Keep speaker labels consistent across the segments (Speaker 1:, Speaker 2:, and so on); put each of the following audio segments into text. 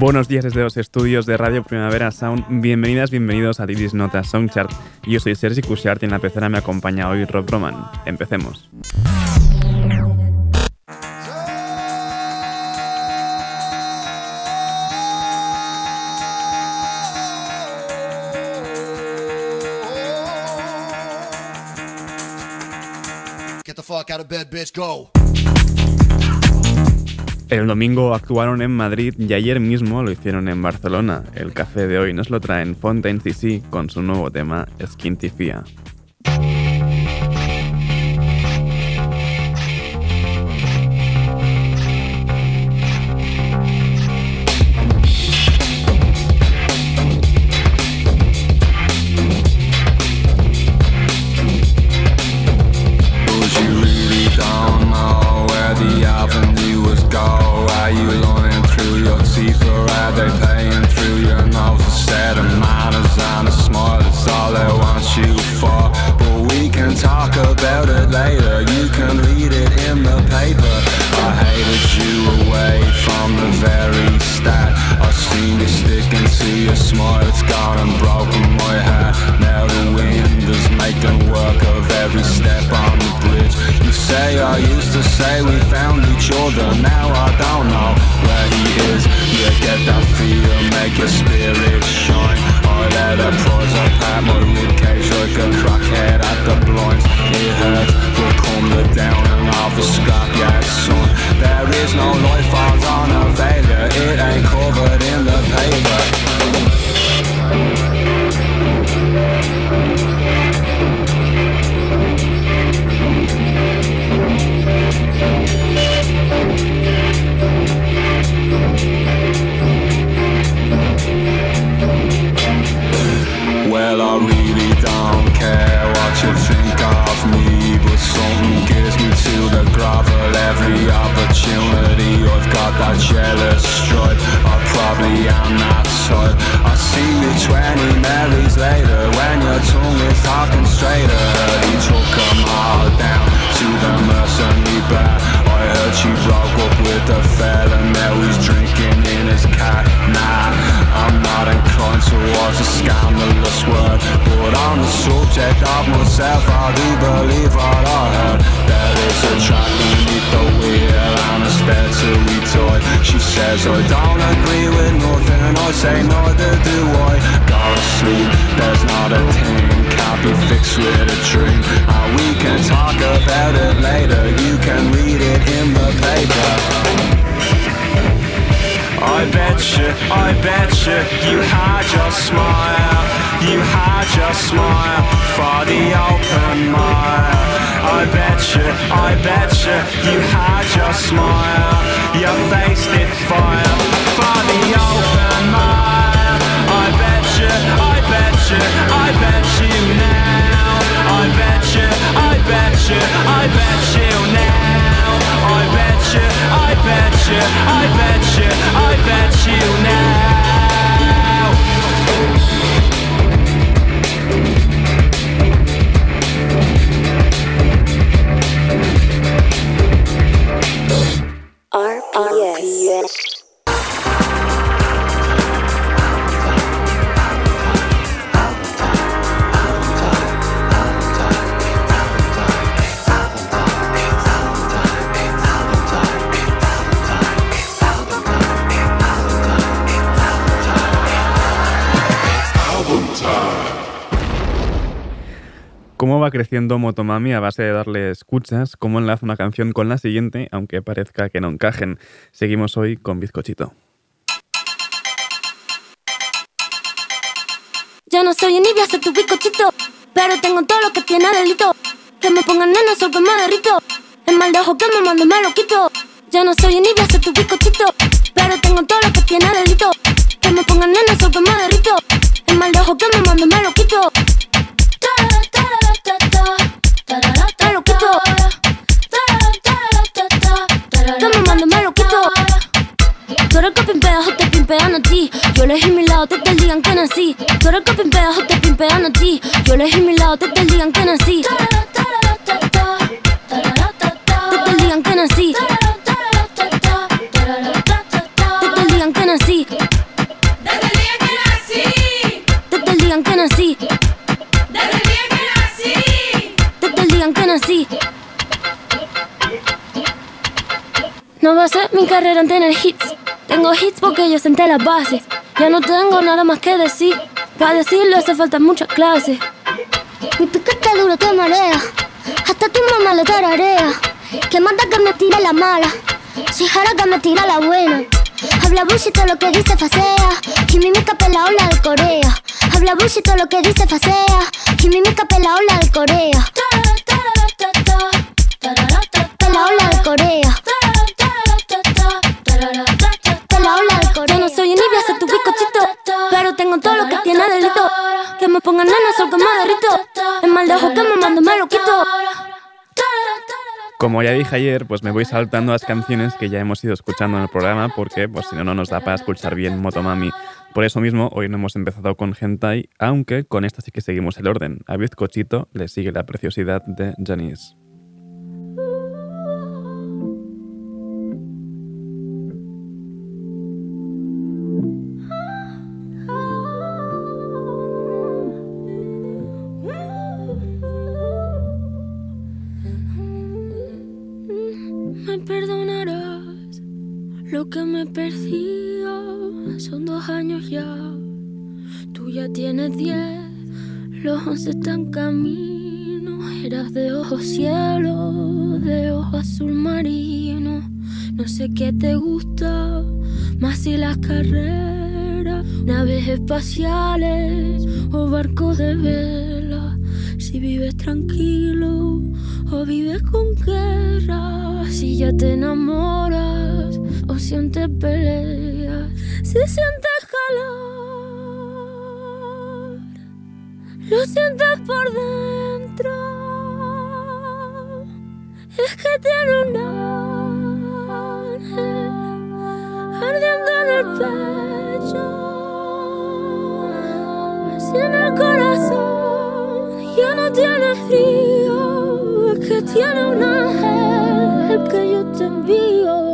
Speaker 1: Buenos días desde los estudios de Radio Primavera Sound. Bienvenidas, bienvenidos a Didis Notas Soundchart. Yo soy Sergi Cushart y en la pecera me acompaña hoy Rob Roman. Empecemos.
Speaker 2: Get the fuck out of bed, bitch, go.
Speaker 1: El domingo actuaron en Madrid y ayer mismo lo hicieron en Barcelona. El café de hoy nos lo traen Fontaine CC con su nuevo tema Skintifia.
Speaker 3: are through your nose And all they want you for But we can talk about it later You can read it in the paper I hated you away from the very start I you your smile It's gone and broken used to say we found each other, now I don't know where he is. You get that feel, make your spirit shine. I let her prize up at my ribcage like a crackhead at the blinds. It hurts, but come the down and I'll the scrap, yeah, son. There is no life out on a failure, it ain't covered in the paper. you think of me But something gives me to the gravel Every opportunity I've got that jealous strut I probably am not sort I see you 20 marriages later When your tongue is talking straighter He took all down to the mercenary bar I heard she broke up with a fella Now he's drinking in his car Nah, I'm not inclined towards a scandalous word But on the subject of myself I do believe what I heard There is a track beneath the wheel And a there to toy She says I don't agree with nothing and I say neither do I Got to sleep, there's not a thing Can't be fixed with a dream You had your smile, you had your smile for the open mile. I bet you, I bet you, you had your smile, your face lit fire for the open mile. I bet you, I bet you, I bet you now. I bet you, I bet you, I bet you now. I bet you, I bet you, I bet you, I bet you now.
Speaker 1: creciendo Motomami a base de darle escuchas, cómo enlaza una canción con la siguiente, aunque parezca que no encajen. Seguimos hoy con Bizcochito.
Speaker 4: Ya no soy envidia, soy tu bizcochito, pero tengo todo lo que tiene delito. Que me pongan nenas sobre que El mal de ojo que me mando me lo quito. Ya no soy envidia, soy tu bizcochito, pero tengo todo lo que tiene delito. Que me pongan nenas soy que El mal de ojo que me mando me lo quito.
Speaker 5: me malo
Speaker 4: quito. Tú eres que pimpeas o te pimpean a ti. Yo elegí mi lado, te te digan que nací. Tú eres que pimpeas o te pimpean a ti. Yo elegí mi lado, te te digan que nací. No va a ser mi carrera en tener hits. Tengo hits porque yo senté la base Ya no tengo nada más que decir. Para decirlo hace falta muchas clases.
Speaker 6: Mi está duro te marea. Hasta tu mamá le tararea. Que manda que me tira la mala. Si jara que me tira la buena. Habla y todo lo que dice facea. Kimi me capé la ola de Corea. Habla y todo lo que dice facea. Kimi me capé la ola de Corea.
Speaker 4: tengo todo lo que tiene delito. Que me pongan en el sol derrito. El mal que me mando quito.
Speaker 1: Como ya dije ayer, pues me voy saltando las canciones que ya hemos ido escuchando en el programa porque pues si no, no nos da para escuchar bien Motomami. Por eso mismo, hoy no hemos empezado con Hentai, aunque con esta sí que seguimos el orden. A Bizcochito le sigue la preciosidad de Janice.
Speaker 5: ya tienes diez, los once están camino. Eras de ojos cielo, de ojo azul marino. No sé qué te gusta, más si las carreras, naves espaciales o barcos de vela. Si vives tranquilo o vives con guerra, si ya te enamoras o sientes peleas, si lo sientes por dentro, es que tiene un ángel ardiendo en el pecho, si en el corazón ya no tiene frío, es que tiene un ángel que yo te envío.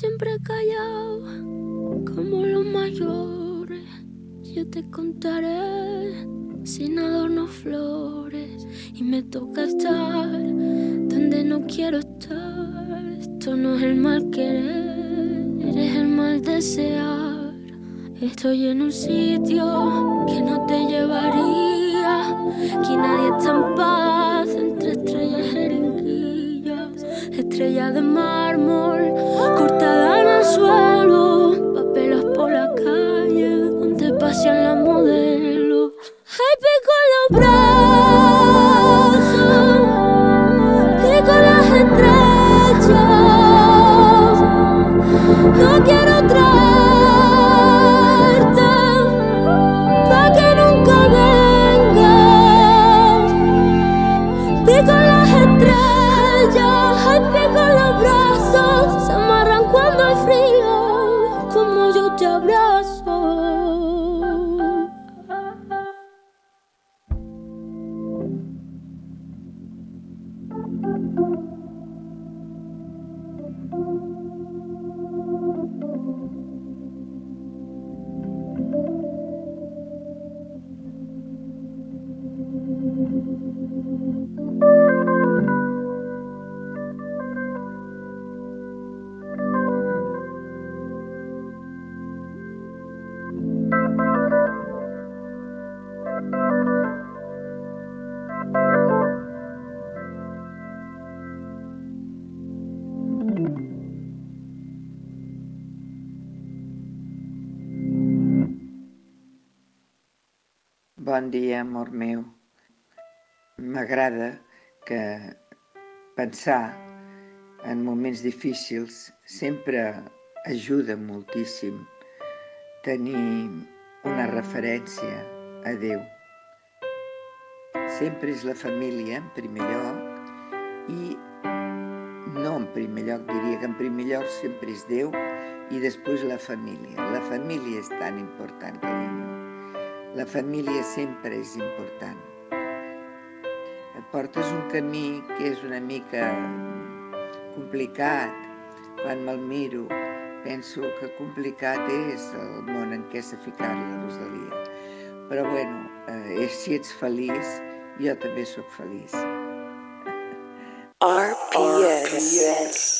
Speaker 5: siempre callado como los mayores. Yo te contaré sin adorno flores y me toca estar donde no quiero estar. Esto no es el mal querer, eres el mal desear. Estoy en un sitio que no te llevaría, que nadie está en paz estrella de mármol cortada en el suelo, papelas por la calle donde pasean las modelos. Happy con los brazos y con las estrellas. No quiero para que nunca Y con las estrellas.
Speaker 7: bon dia, amor meu. M'agrada que pensar en moments difícils sempre ajuda moltíssim tenir una referència a Déu. Sempre és la família, en primer lloc, i no en primer lloc, diria que en primer lloc sempre és Déu i després la família. La família és tan important, ningú. La família sempre és important. Et Portes un camí que és una mica complicat. Quan me'l miro, penso que complicat és el món en què s'ha ficat la Rosalia. Però bueno, eh, si ets feliç, jo també sóc feliç.
Speaker 8: RPS. RPS.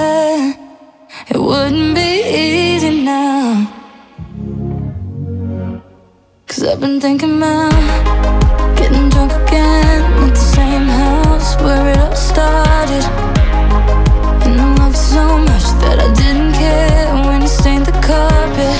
Speaker 9: It wouldn't be easy now. Cause I've been thinking about getting drunk again at the same house where it all started. And I loved so much that I didn't care when you stained the carpet.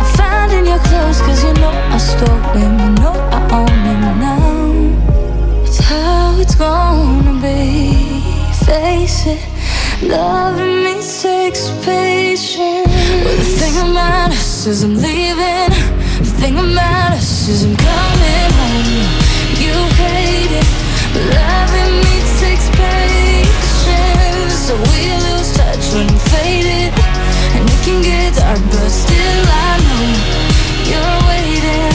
Speaker 9: I'm finding your you know I stole them, you know I own them now. It's how it's gonna be, face it. Loving me takes patience. Well, the thing about us is I'm leaving. The thing about us is I'm coming home. You hate it, but loving me takes patience. So we lose touch when I'm faded, and it can get dark, but still I know you're waiting.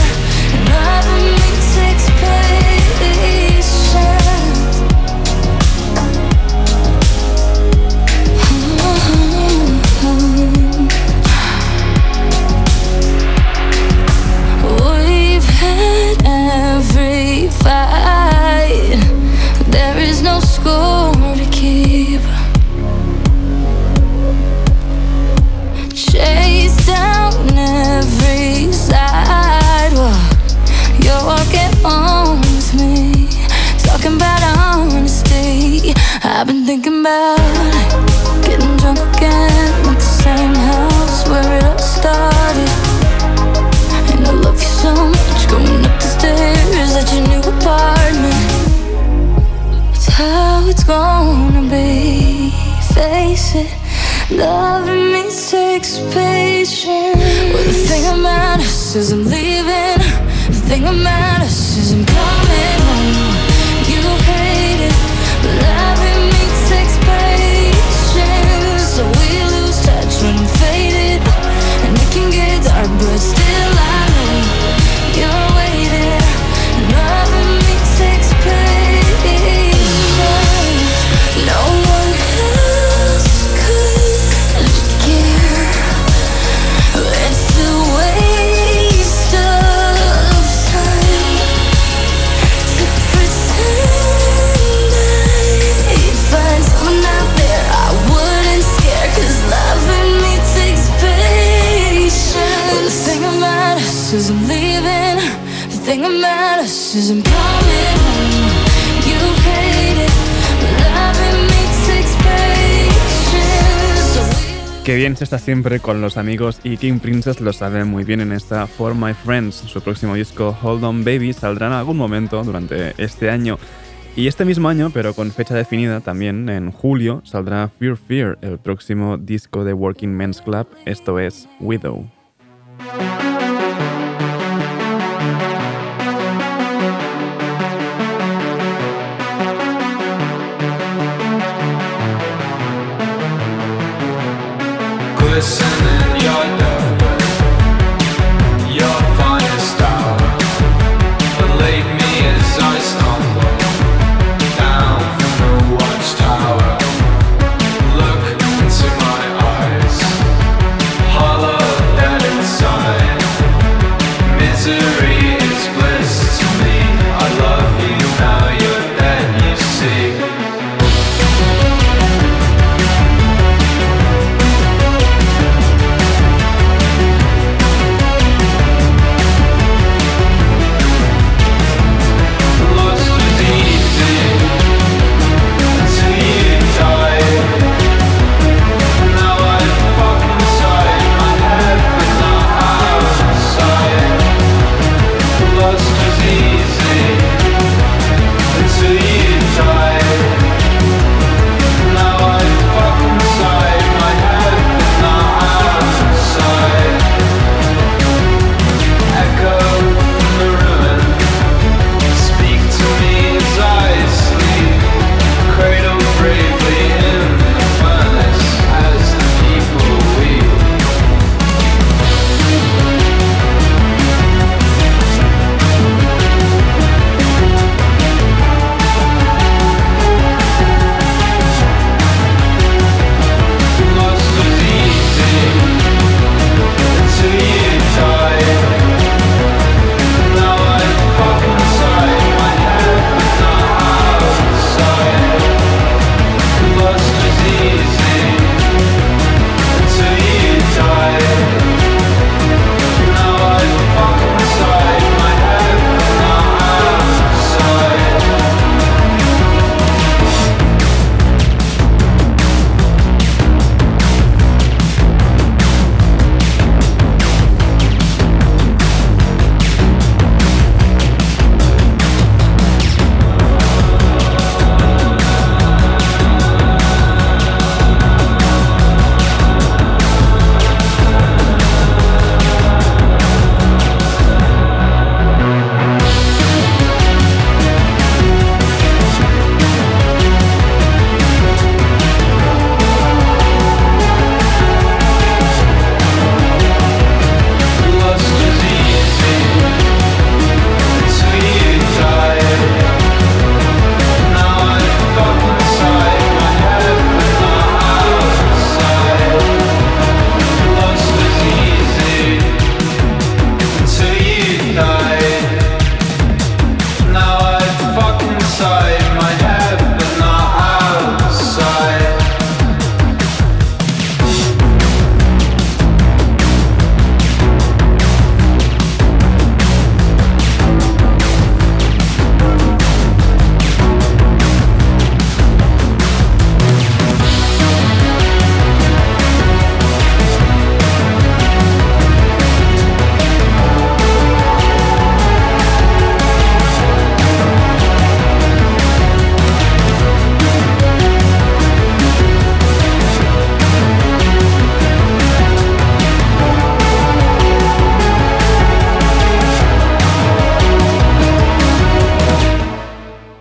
Speaker 9: been thinking about getting drunk again at the same house where it all started. And I love you so much going up the stairs at your new apartment. It's how it's gonna be. Face it, loving me takes patience. Well, the thing about us is I'm leaving. The thing about us is I'm coming.
Speaker 1: Qué bien se está siempre con los amigos y King Princess lo sabe muy bien en esta For My Friends. Su próximo disco Hold On Baby saldrá en algún momento durante este año. Y este mismo año, pero con fecha definida también, en julio, saldrá Fear Fear, el próximo disco de Working Men's Club, esto es Widow.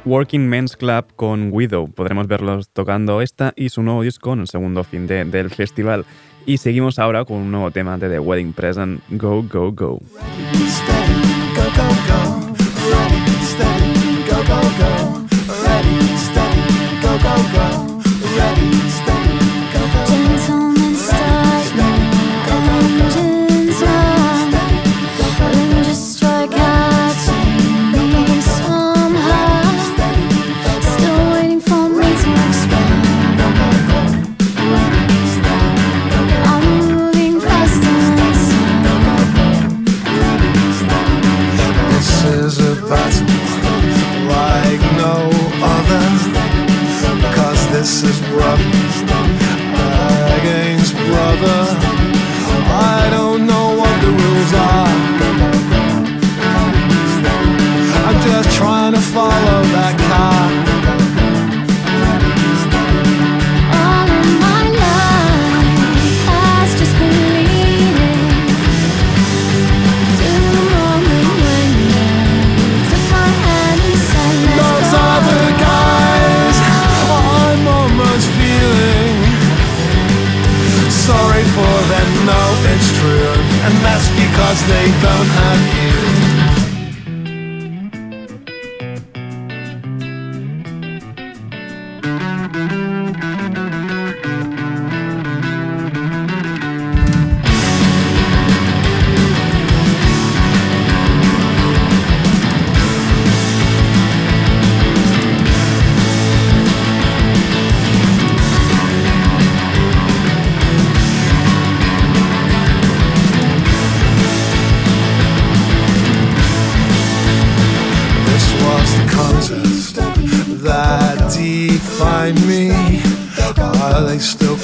Speaker 1: Working Men's Club con Widow. Podremos verlos tocando esta y su nuevo disco en el segundo fin de, del festival. Y seguimos ahora con un nuevo tema de The Wedding Present, go, go, go.
Speaker 10: they don't have you still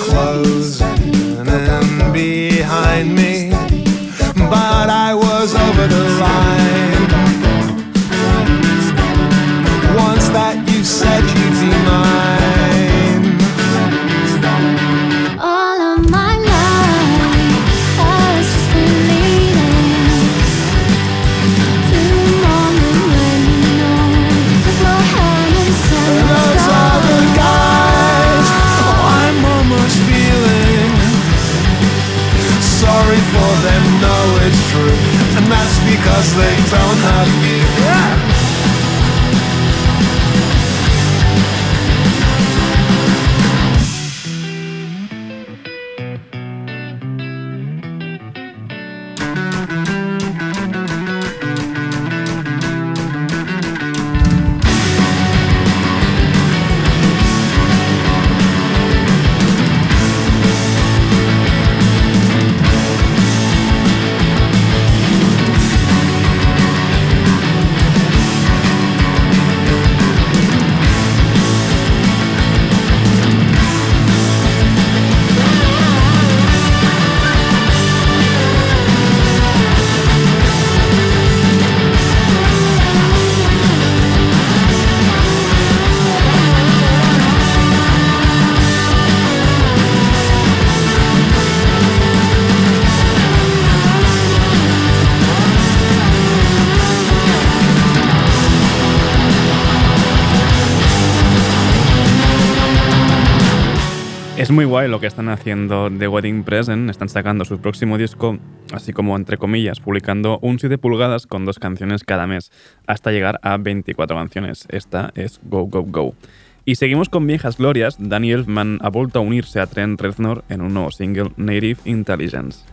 Speaker 1: Es muy guay lo que están haciendo The Wedding Present. ¿eh? Están sacando su próximo disco, así como entre comillas, publicando un 7 pulgadas con dos canciones cada mes, hasta llegar a 24 canciones. Esta es Go Go Go. Y seguimos con viejas glorias. Daniel Elfman ha vuelto a unirse a Trent Reznor en un nuevo single, Native Intelligence.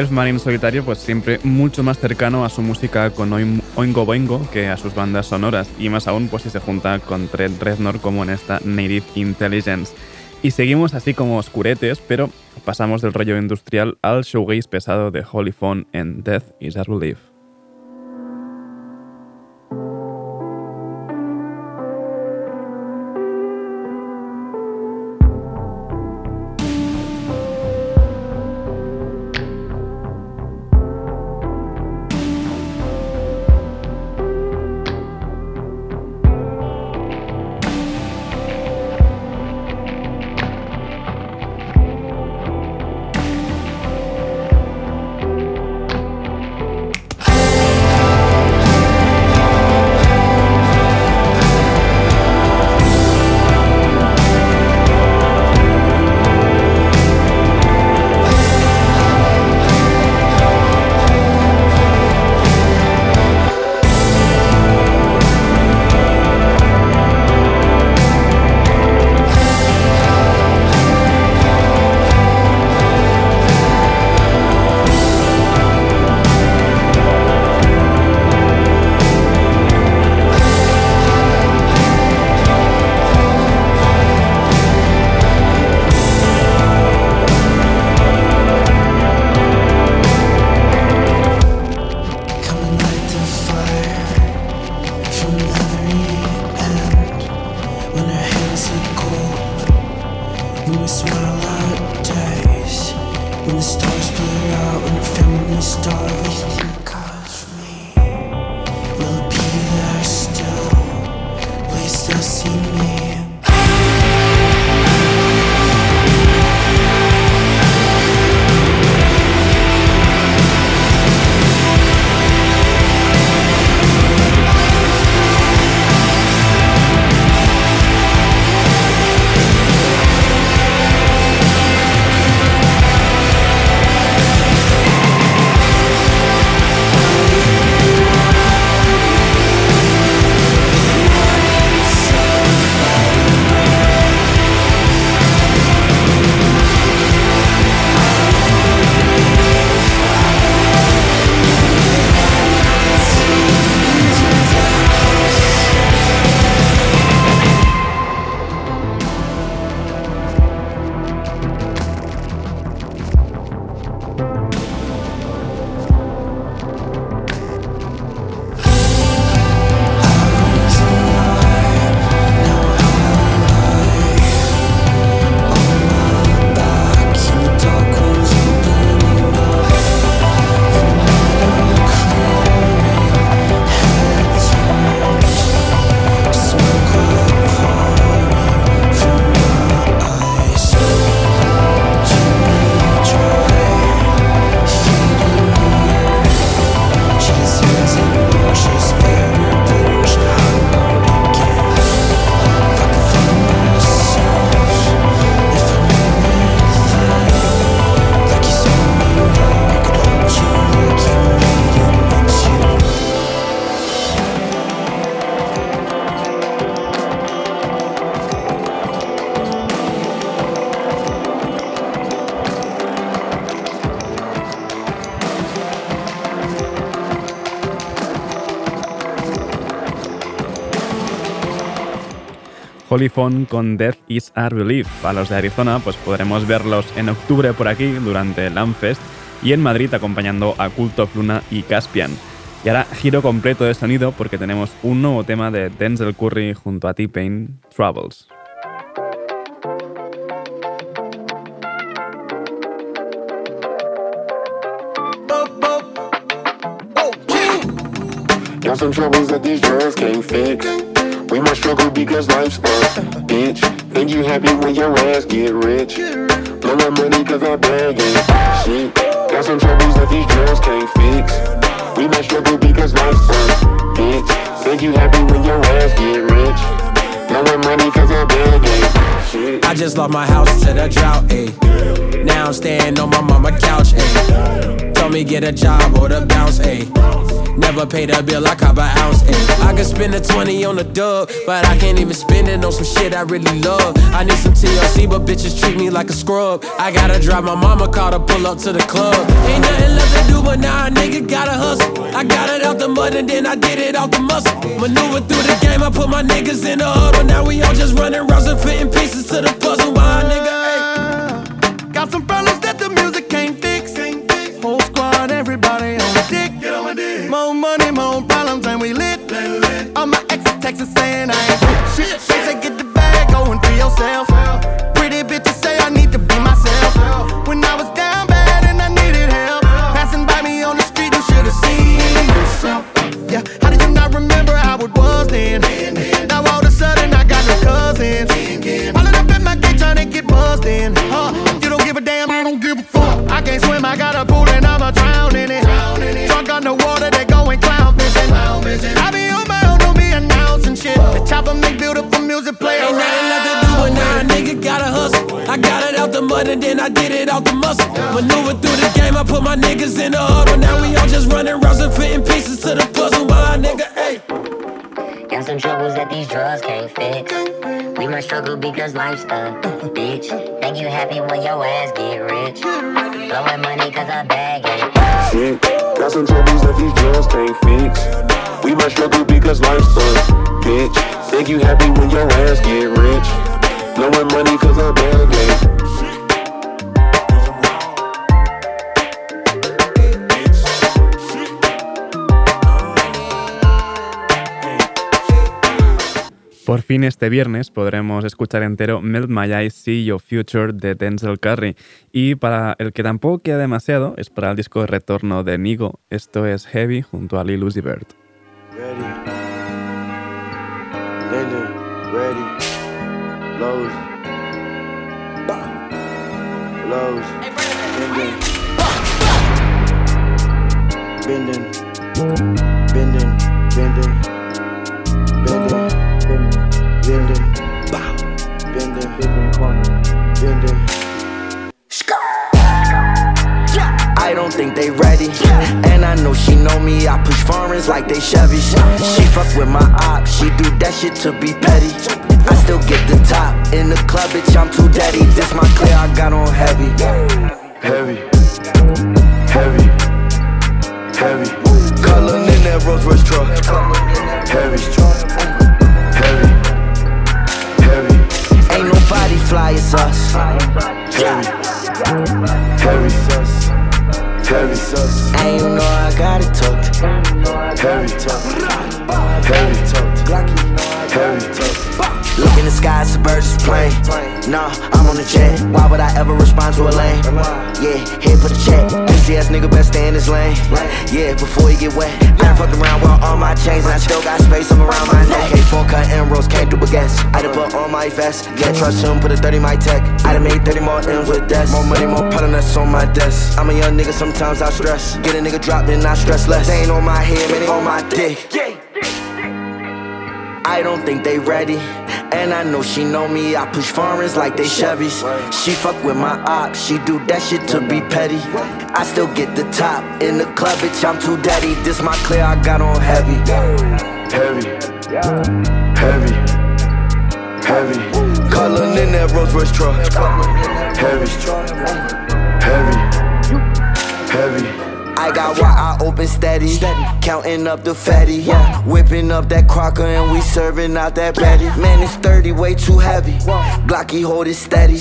Speaker 1: Elfman en solitario, pues siempre mucho más cercano a su música con Oingo Boingo que a sus bandas sonoras, y más aún pues si se junta con Trent Reznor como en esta Native Intelligence. Y seguimos así como oscuretes, pero pasamos del rollo industrial al showgaze pesado de Holy Phone en Death is a Relief. con Death is Our Relief. A los de Arizona pues podremos verlos en octubre por aquí durante el Amfest y en Madrid acompañando a of Luna y Caspian. Y ahora giro completo de sonido porque tenemos un nuevo tema de Denzel Curry junto a T-Pain, Troubles.
Speaker 11: We must struggle because life's a bitch. And you happy when your ass get rich. Blow my money cause I bag it. Shit, got some troubles that these drugs can't fix. We must struggle because life's a bitch. Think you happy when your ass get rich. Blow my money cause I bag it. Shit.
Speaker 12: I just lost my house to the drought, ayy. Now I'm staying on my mama couch, ayy. Told me get a job or to bounce, ayy. Never paid a bill, I cop an ounce, ayy. I could spend a 20 on a dub, but I can't even spend it on some shit I really love. I need some TLC, but bitches treat me like a scrub. I gotta drive my mama car to pull up to the club. Ain't nothing left to do, but now a nigga gotta hustle. I got it out the mud and then I did it off the muscle. Maneuver through the game, I put my niggas in the huddle. Now we all just running rounds and fitting pieces to the puzzle. Why, nigga?
Speaker 13: Ayy. Got some friends. tonight. She said, get the bag, go and be yourself.
Speaker 12: and then I did it off the muscle. Maneuver through the game, I put my niggas in the huddle. Now we all just running routes and fitting pieces to the puzzle. My nigga, hey.
Speaker 14: Got some troubles that these drugs can't fix. We must struggle because life's a bitch. Make you happy when your ass get rich. Blowing money cause I bag it.
Speaker 11: got some troubles that these drugs can't fix. We must struggle because life's a bitch. Make you happy when your ass get rich. Blowing money cause I bag it.
Speaker 1: Por fin este viernes podremos escuchar entero Melt My Eyes, See Your Future de Denzel Curry. Y para el que tampoco queda demasiado, es para el disco de retorno de Nigo. Esto es Heavy junto a Lee Uzi Bird.
Speaker 15: Bending, bow. Bending, bending Bending.
Speaker 16: I don't think they ready, and I know she know me. I push foreigns like they Chevy. She fuck with my op, she do that shit to be petty. I still get the top in the club, bitch. I'm too daddy. This my clear, I got on heavy,
Speaker 15: heavy, heavy, heavy.
Speaker 16: Color in that Rolls Royce truck,
Speaker 15: heavy.
Speaker 16: Body fly as us. Harry,
Speaker 15: Harry, Harry.
Speaker 16: I ain't know I gotta talk
Speaker 15: to Harry, Harry, Glocky, Harry.
Speaker 16: Look in the sky, it's a bird just plane. Nah, I'm on the jet. Why would I ever respond to a lane? Yeah, here for the check. Pussy ass nigga best stay in his lane. Yeah, before you get wet. Never fuck around with all my chains, and I still got space. I'm around my neck. Can't cut emeralds, can't do but guess. I done put on my vest. Yeah, trust him, put a 30 my tech. I done made 30 more M's with desk. More money, more pot that's on my desk. I'm a young nigga, sometimes I stress. Get a nigga dropped then I stress less. They ain't on my head, man, they on my dick. Yeah. I don't think they ready. And I know she know me, I push foreigns like they Chevys. She fuck with my ops, she do that shit to be petty. I still get the top in the club, bitch, I'm too daddy. This my clear, I got on heavy.
Speaker 15: Heavy, heavy, heavy. Culling in that Rolls Royce
Speaker 16: truck.
Speaker 15: Heavy, heavy, heavy.
Speaker 16: I got what I open steady, steady. counting up the fatty, yeah. Whipping up that crocker and we serving out that patty. Man, it's 30, way too heavy. Glocky hold it steady.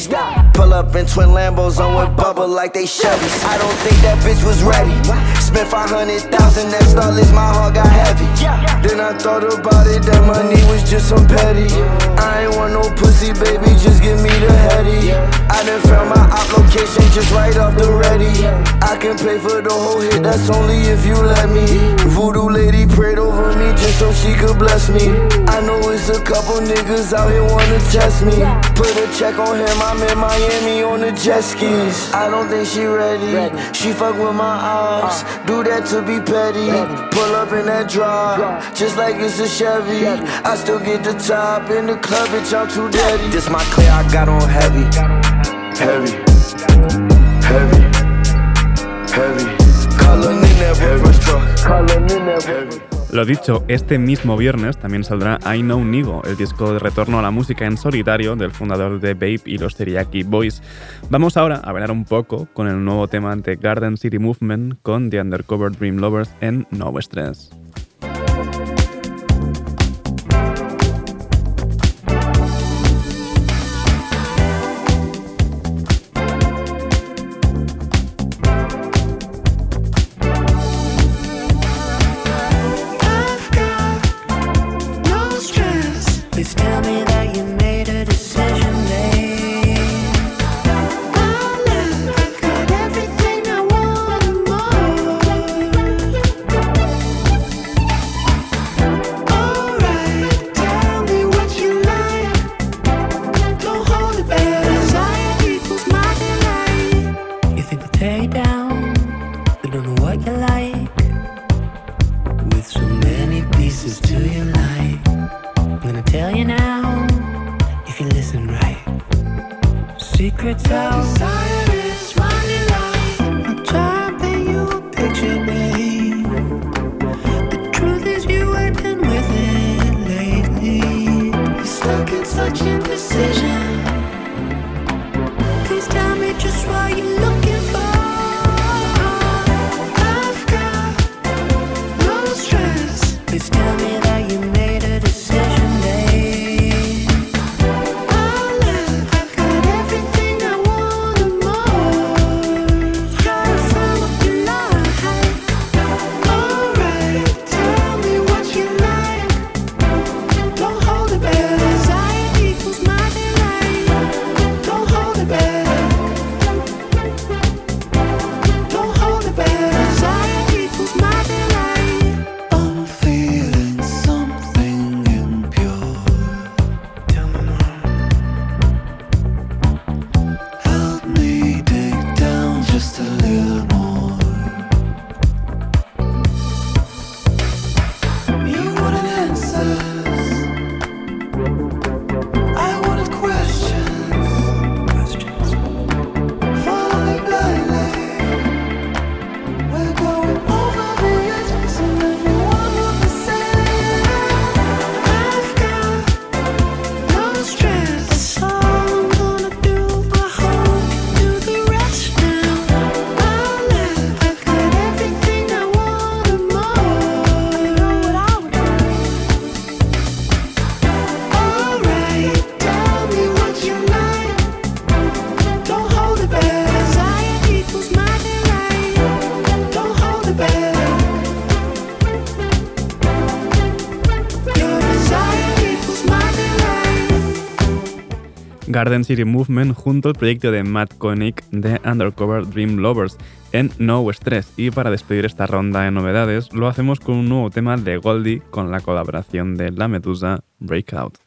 Speaker 16: Pull up in twin Lambos, on with bubble like they Chevys. I don't think that bitch was ready. Spent 500,000, that starless, my heart got heavy. Then
Speaker 15: I thought about it, that money was just some petty.
Speaker 16: I
Speaker 15: ain't want no pussy, baby, just give me the heady.
Speaker 16: I done found my op location just right off
Speaker 15: the ready.
Speaker 16: I can pay for the
Speaker 15: whole hit, that's only if you let me. Voodoo lady prayed over me just so she could bless me. I know it's a couple niggas out here wanna test me. Put a check on him, I'm in Miami me on the jet skis.
Speaker 16: I don't think she ready. She fuck with
Speaker 15: my
Speaker 16: ops. Uh. Do that to be petty.
Speaker 15: Pull up in that drop,
Speaker 16: just like
Speaker 15: it's
Speaker 16: a
Speaker 15: Chevy.
Speaker 16: I still get the
Speaker 15: top in the club, bitch. I'm too dirty.
Speaker 16: This my clear, I got on heavy.
Speaker 15: Heavy. Heavy. Heavy.
Speaker 1: Lo dicho, este mismo viernes también saldrá I Know Nigo, el disco de retorno a la música en solitario del fundador de Babe y los Teriyaki Boys. Vamos ahora a hablar un poco con el nuevo tema de Garden City Movement con The Undercover Dream Lovers en No Stress. Garden City Movement junto al proyecto de Matt Koenig de Undercover Dream Lovers en No Stress. Y para despedir esta ronda de novedades, lo hacemos con un nuevo tema de Goldie con la colaboración de La Medusa Breakout.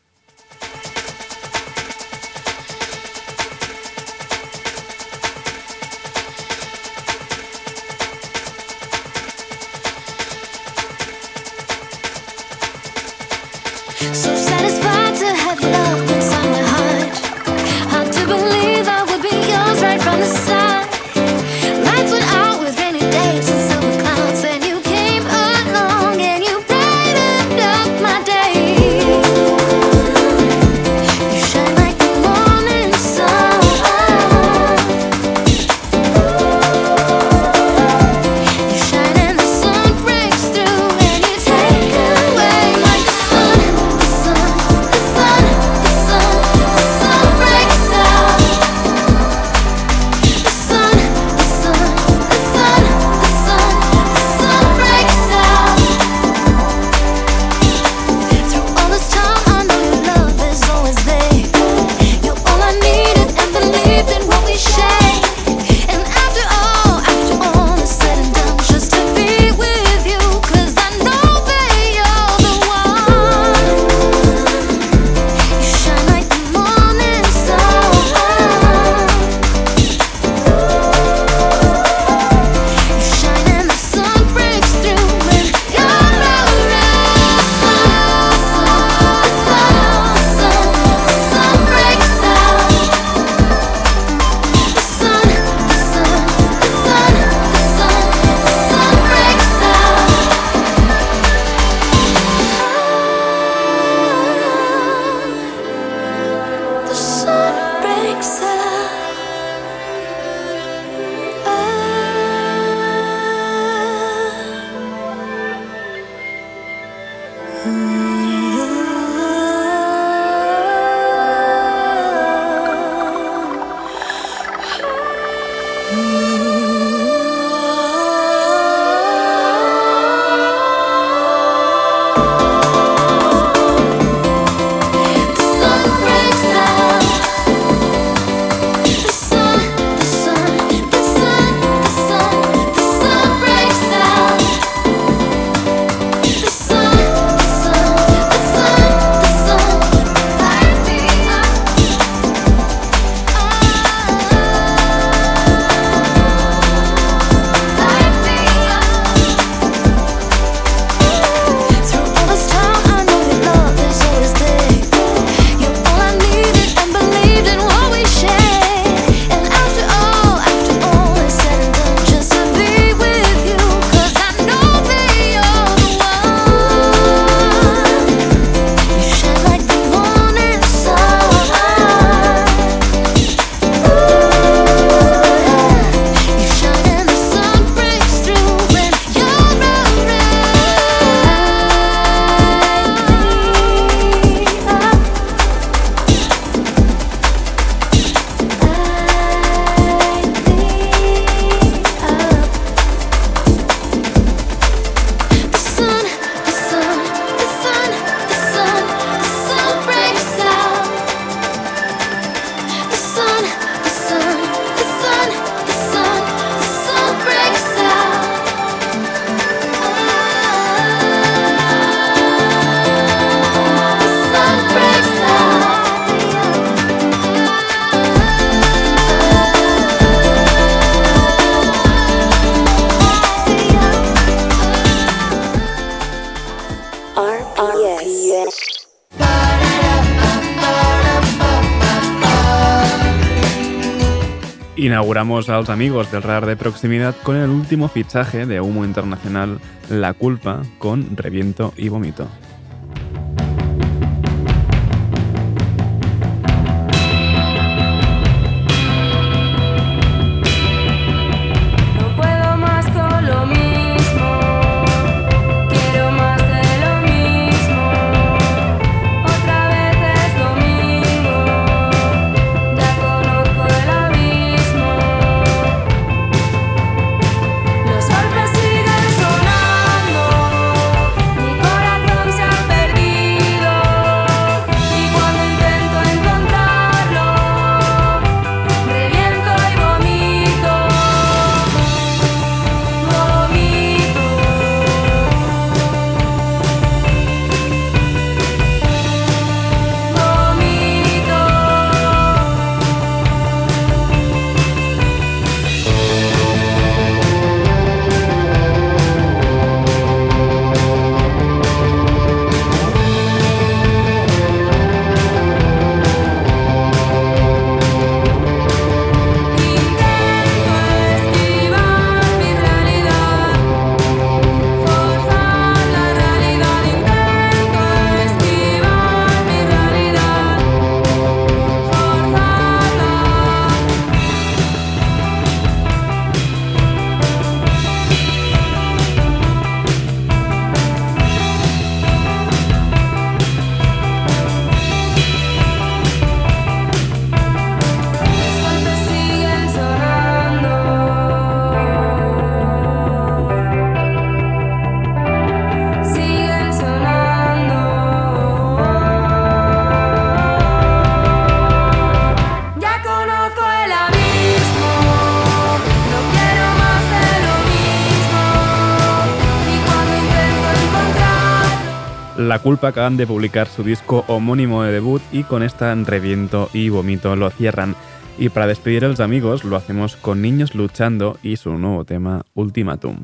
Speaker 1: vamos a los amigos del radar de proximidad con el último fichaje de humo internacional La Culpa con Reviento y vómito La Culpa acaban de publicar su disco homónimo de debut y con esta Reviento y Vomito lo cierran. Y para despedir a los amigos lo hacemos con Niños Luchando y su nuevo tema Ultimatum.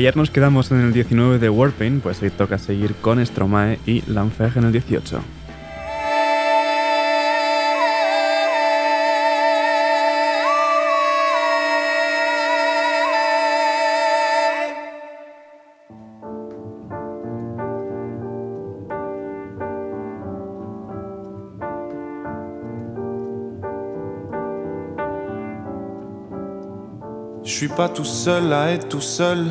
Speaker 1: ayer nos quedamos en el 19 de Warpain, pues hoy toca seguir con Stromae y Lanfeg en el 18.
Speaker 17: Je suis pas tout seul à être tout seul.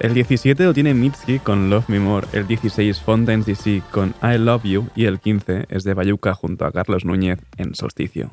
Speaker 1: El 17 lo tiene Mitski con Love Me More, el 16 Fontaine's DC con I Love You y el 15 es de Bayuca junto a Carlos Núñez en Solsticio.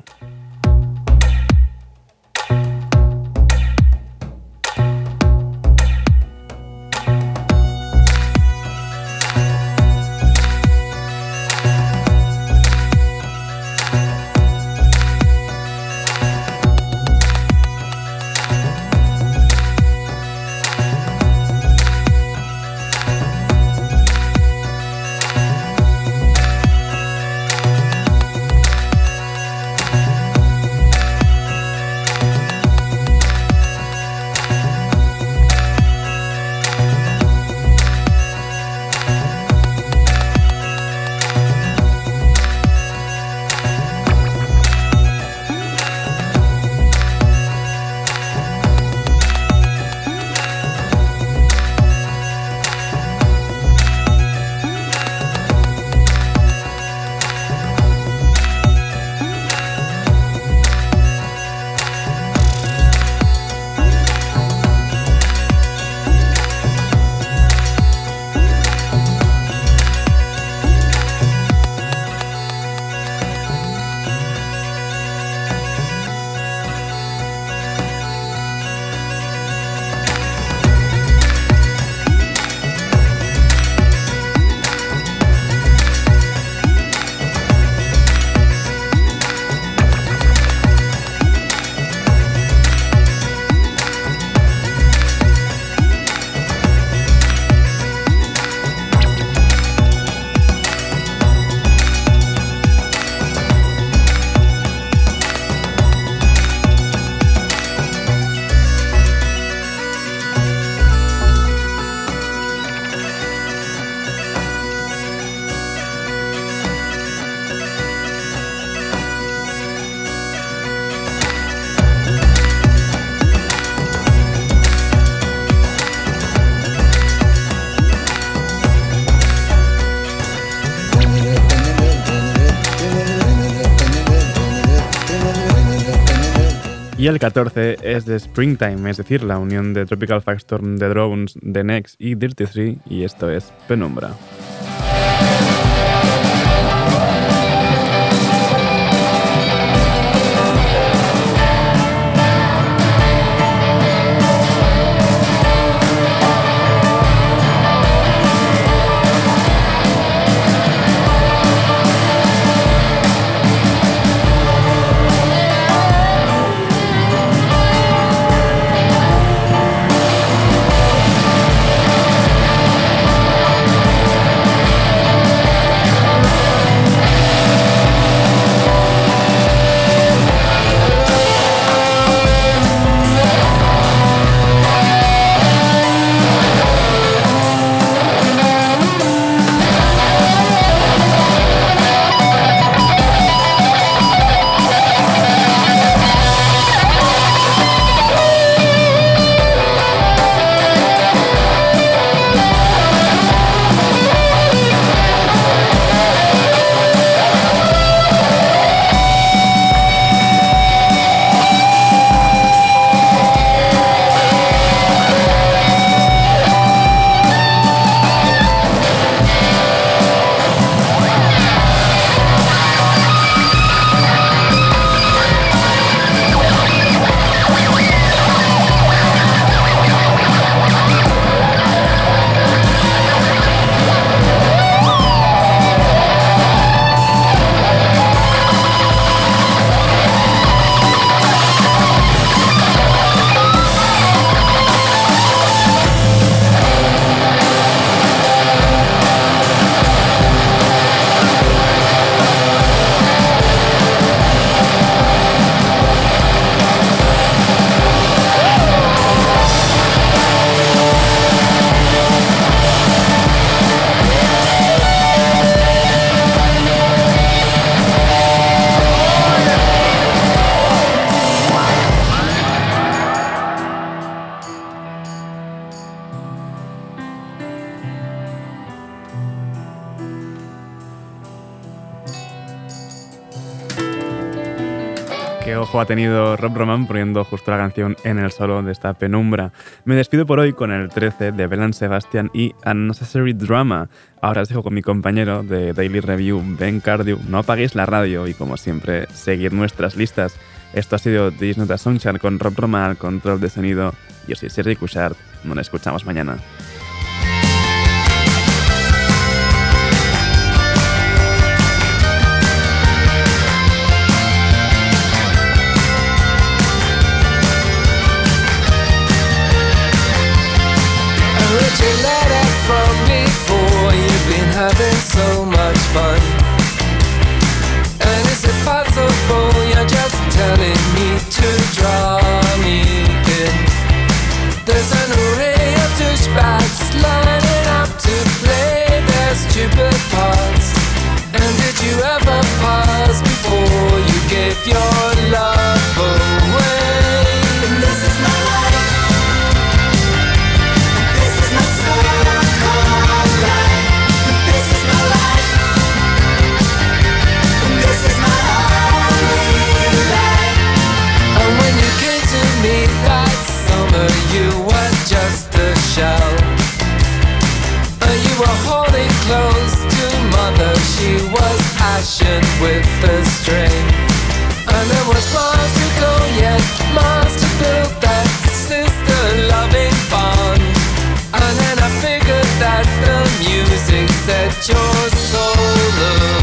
Speaker 1: el 14 es de Springtime, es decir, la unión de Tropical Storm, The Drones, The Next y Dirty 3, y esto es Penumbra. ha tenido Rob Roman poniendo justo la canción en el solo de esta penumbra. Me despido por hoy con el 13 de Belan Sebastian y Unnecessary Drama. Ahora os dejo con mi compañero de Daily Review, Ben cardio No apaguéis la radio y, como siempre, seguid nuestras listas. Esto ha sido Disney Sunshine con Rob Roman al control de sonido. Yo soy Sergi Cushart. Nos escuchamos mañana.
Speaker 18: parts? And did you ever pause before you gave your passion with a string. And there was miles to go yet, miles to build that sister loving bond. And then I figured that the music set your soul alone.